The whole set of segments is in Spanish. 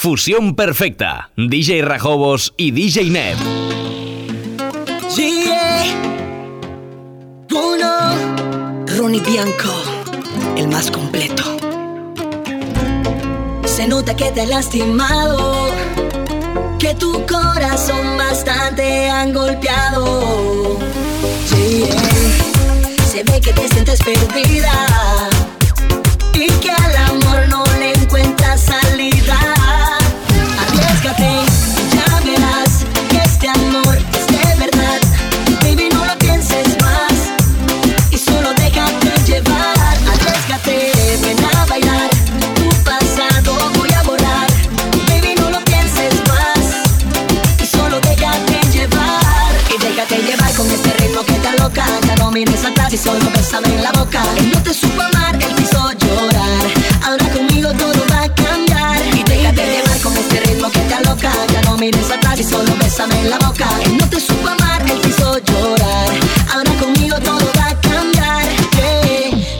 Fusión perfecta. DJ Rajobos y DJ Neb. Uno. Ronnie Bianco, el más completo. Se nota que te ha lastimado, que tu corazón bastante han golpeado. Se ve que te sientes perdida y que Mires atrás y solo bésame en la boca. No te supo amar, él quiso llorar. Ahora conmigo todo va a cambiar. Y déjate llevar con este ritmo que te aloca. Ya no mires atrás y solo bésame en la boca. No te supo amar, él quiso llorar. Ahora conmigo todo va a cambiar.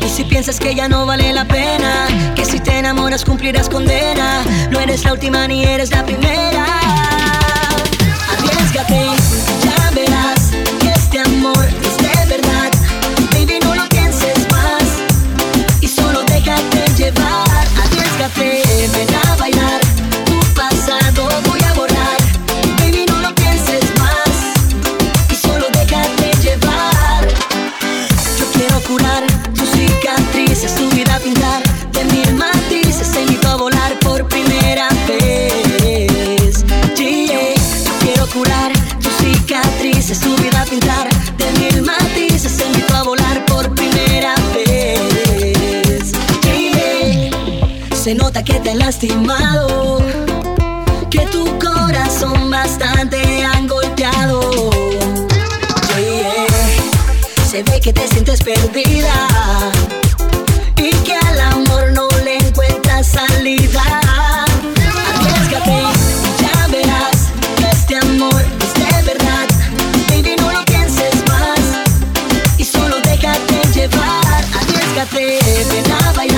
Y si piensas que ya no vale la pena, que si te enamoras cumplirás condena. No eres la última ni eres la primera. Que te han lastimado, que tu corazón bastante han golpeado. Yeah. Se ve que te sientes perdida y que al amor no le encuentras salida. Arriesgate, ya verás que este amor es de verdad. Baby, no lo pienses más y solo déjate llevar. Arriesgate, ven a bailar.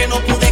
Hermosa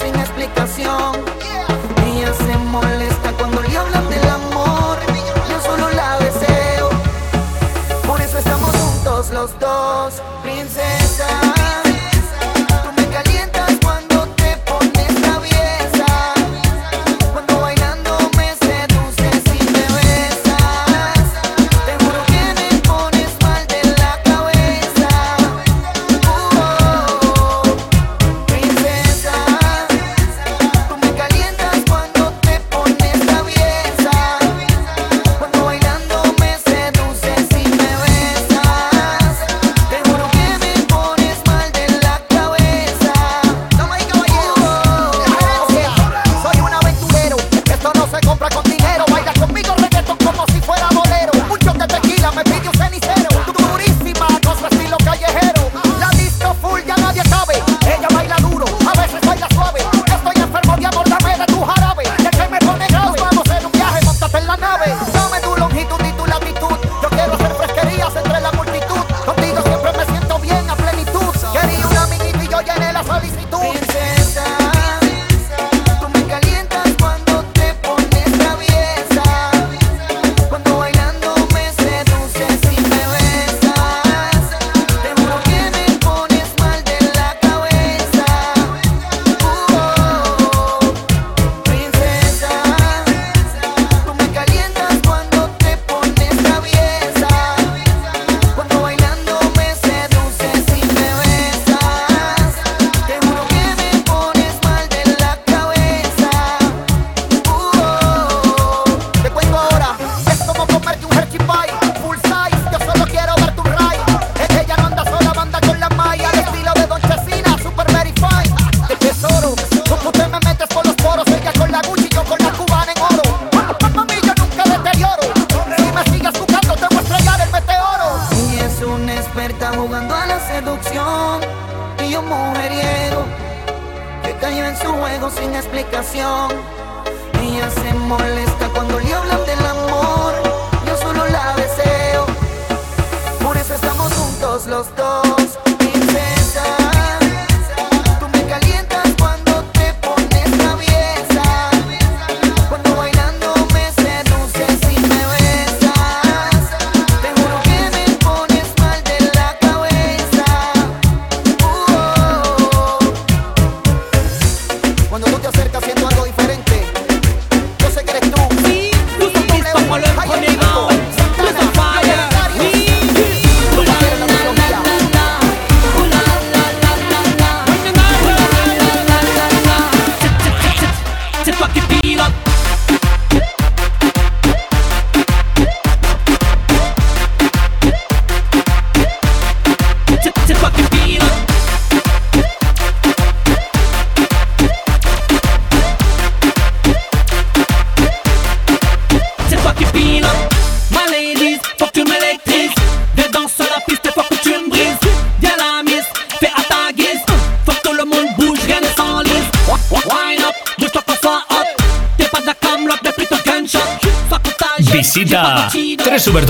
Visita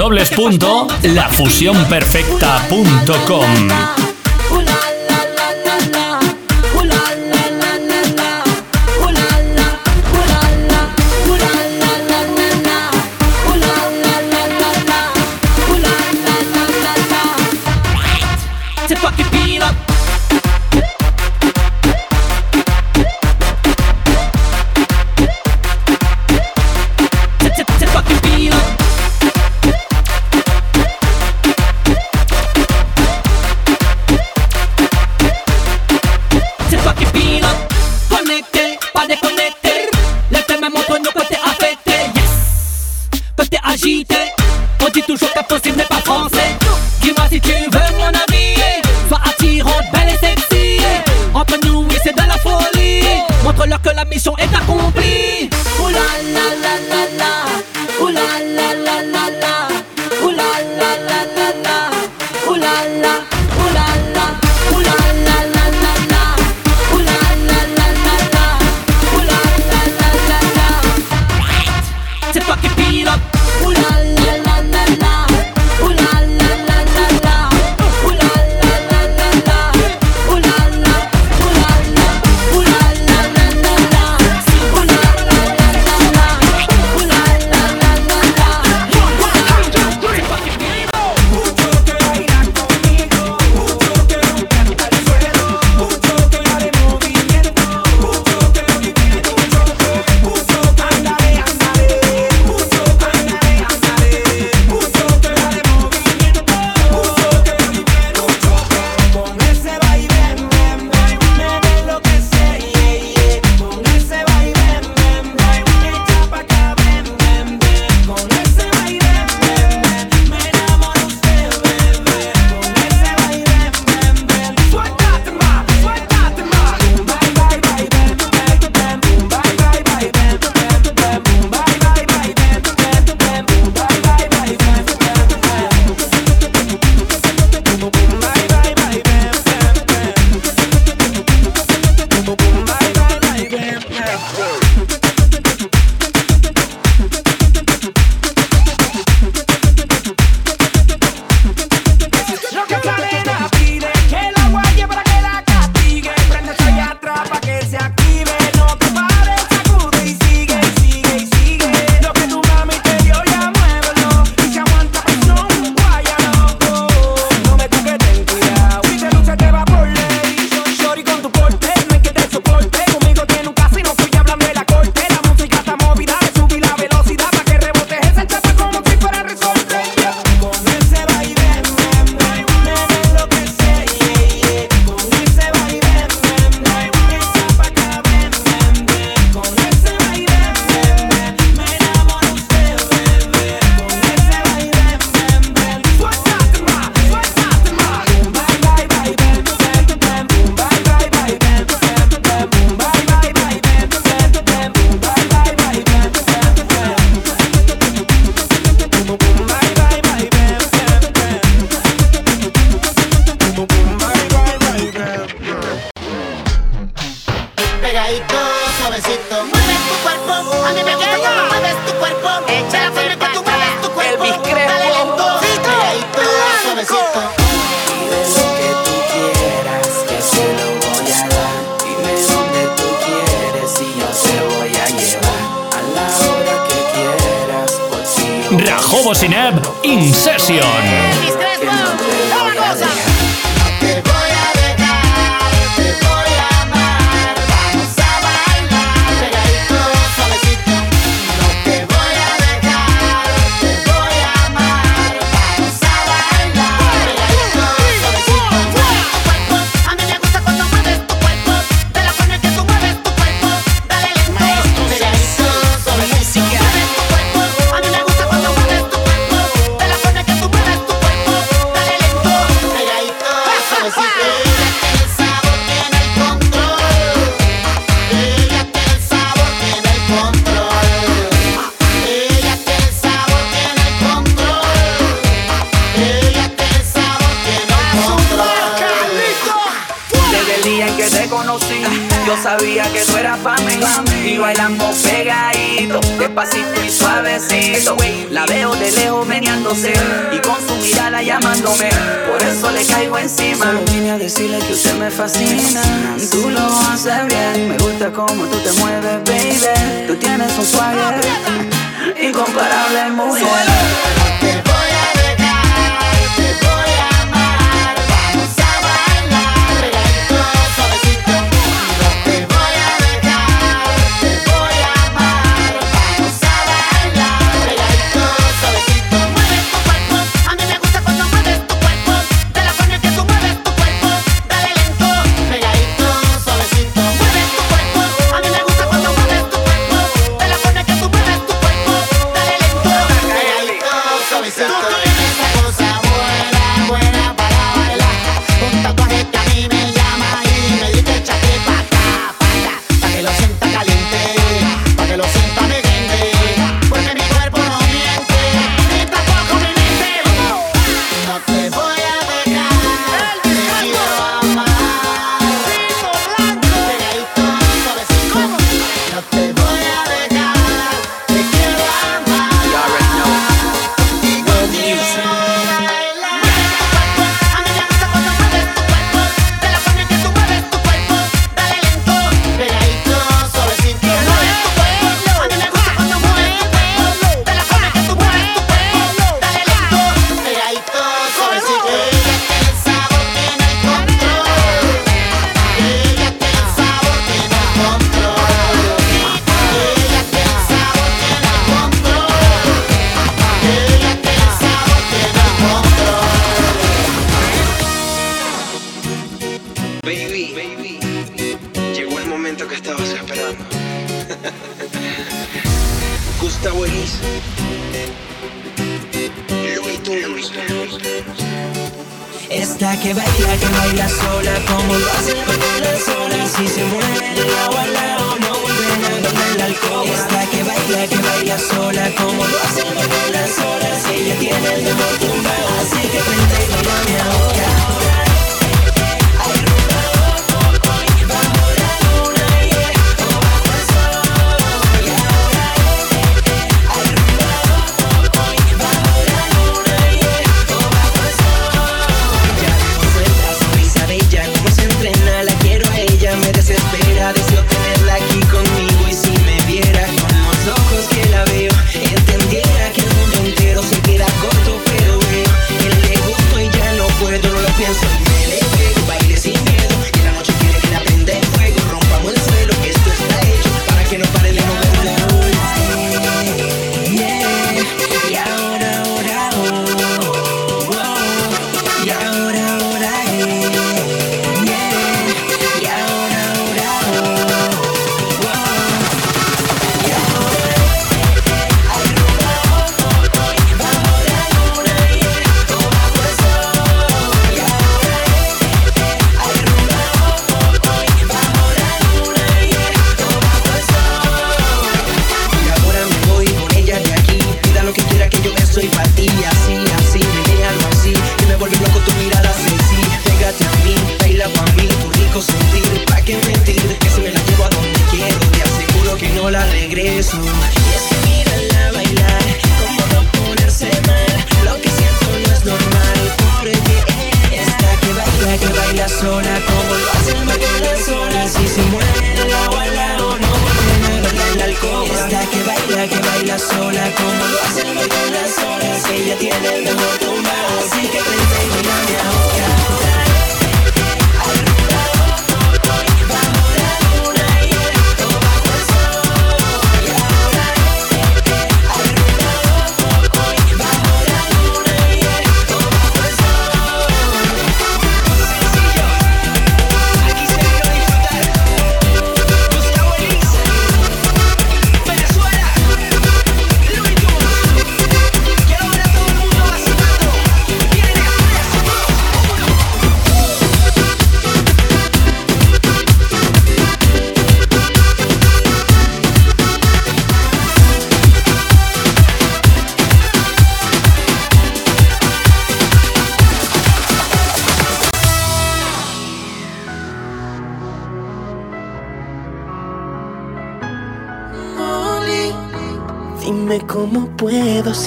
www.lafusionperfecta.com.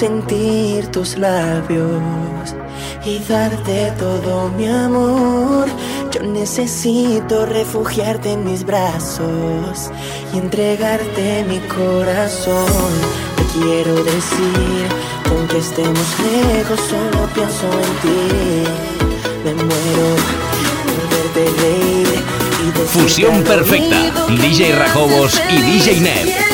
sentir tus labios y darte todo mi amor. Yo necesito refugiarte en mis brazos y entregarte mi corazón. Te quiero decir, aunque estemos lejos, solo pienso en ti. Me muero por verte reír y Fusión perfecta. DJ Rajobos y DJ Net.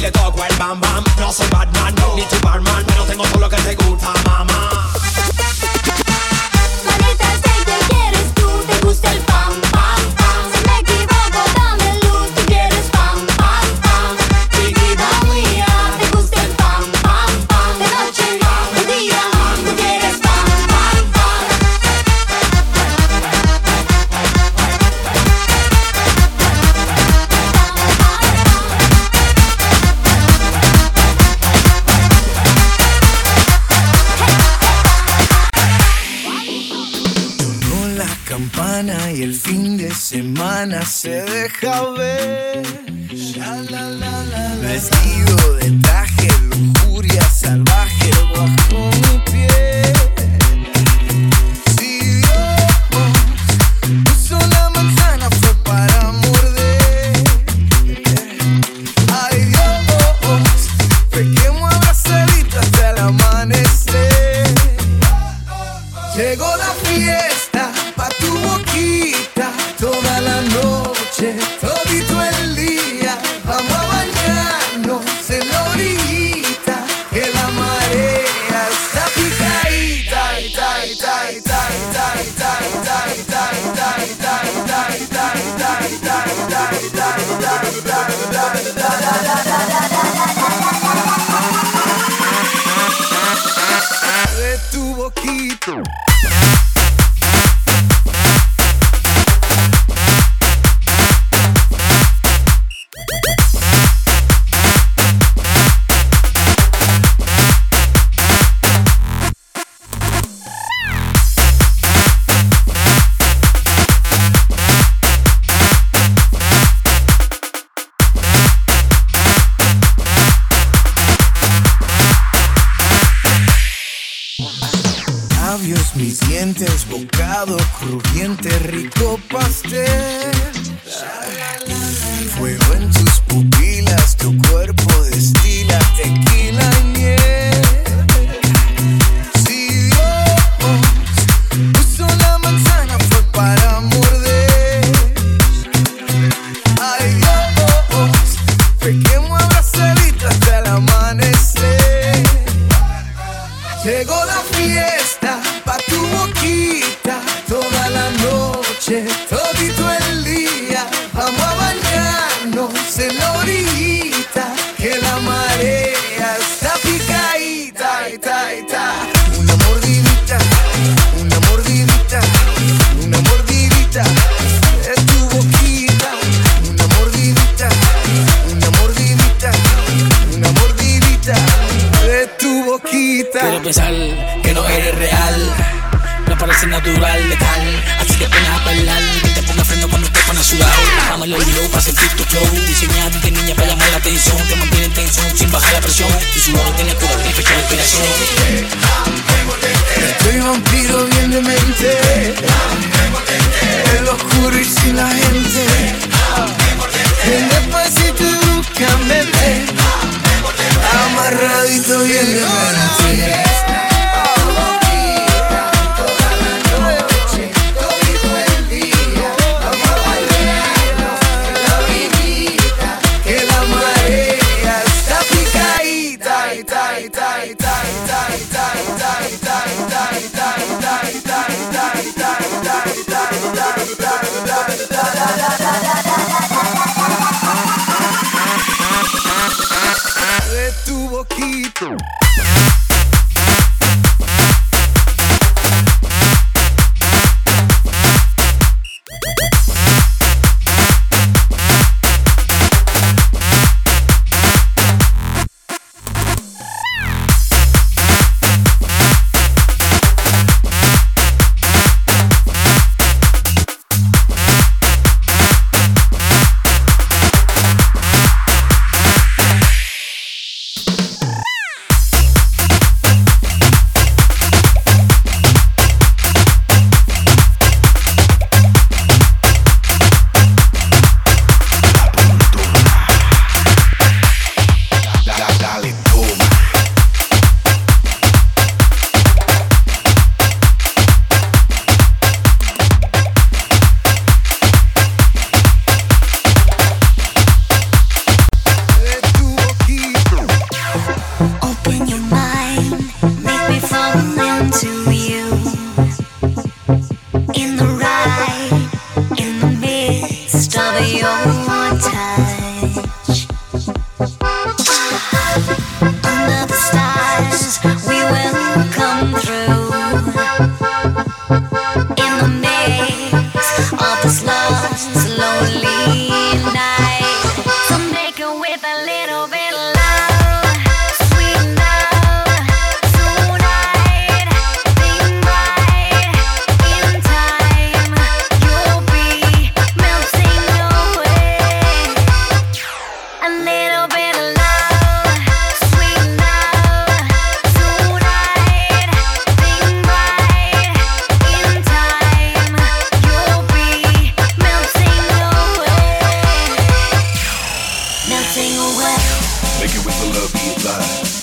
Le toco el bam bam, no soy Batman, no. ni tu barman, pero tengo todo lo que te gusta, mamá. dientes, bocado crujiente, rico pastel. Fue away. Make it with the love you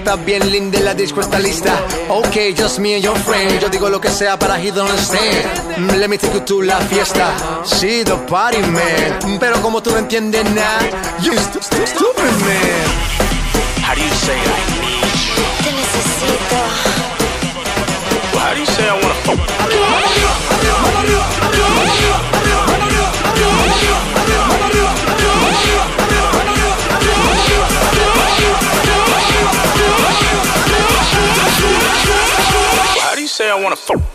estás bien linda y la disco está lista. Ok, just me and your friend. Yo digo lo que sea para he don't understand. Mm, Let me take you to la fiesta. Sí, the party man. Pero como tú no entiendes nada, you stu- stu- stupid man. How do you say I need you? Well, how do you say I wanna fuck? How do you say I wanna fuck?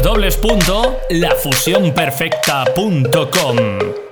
www.lafusionperfecta.com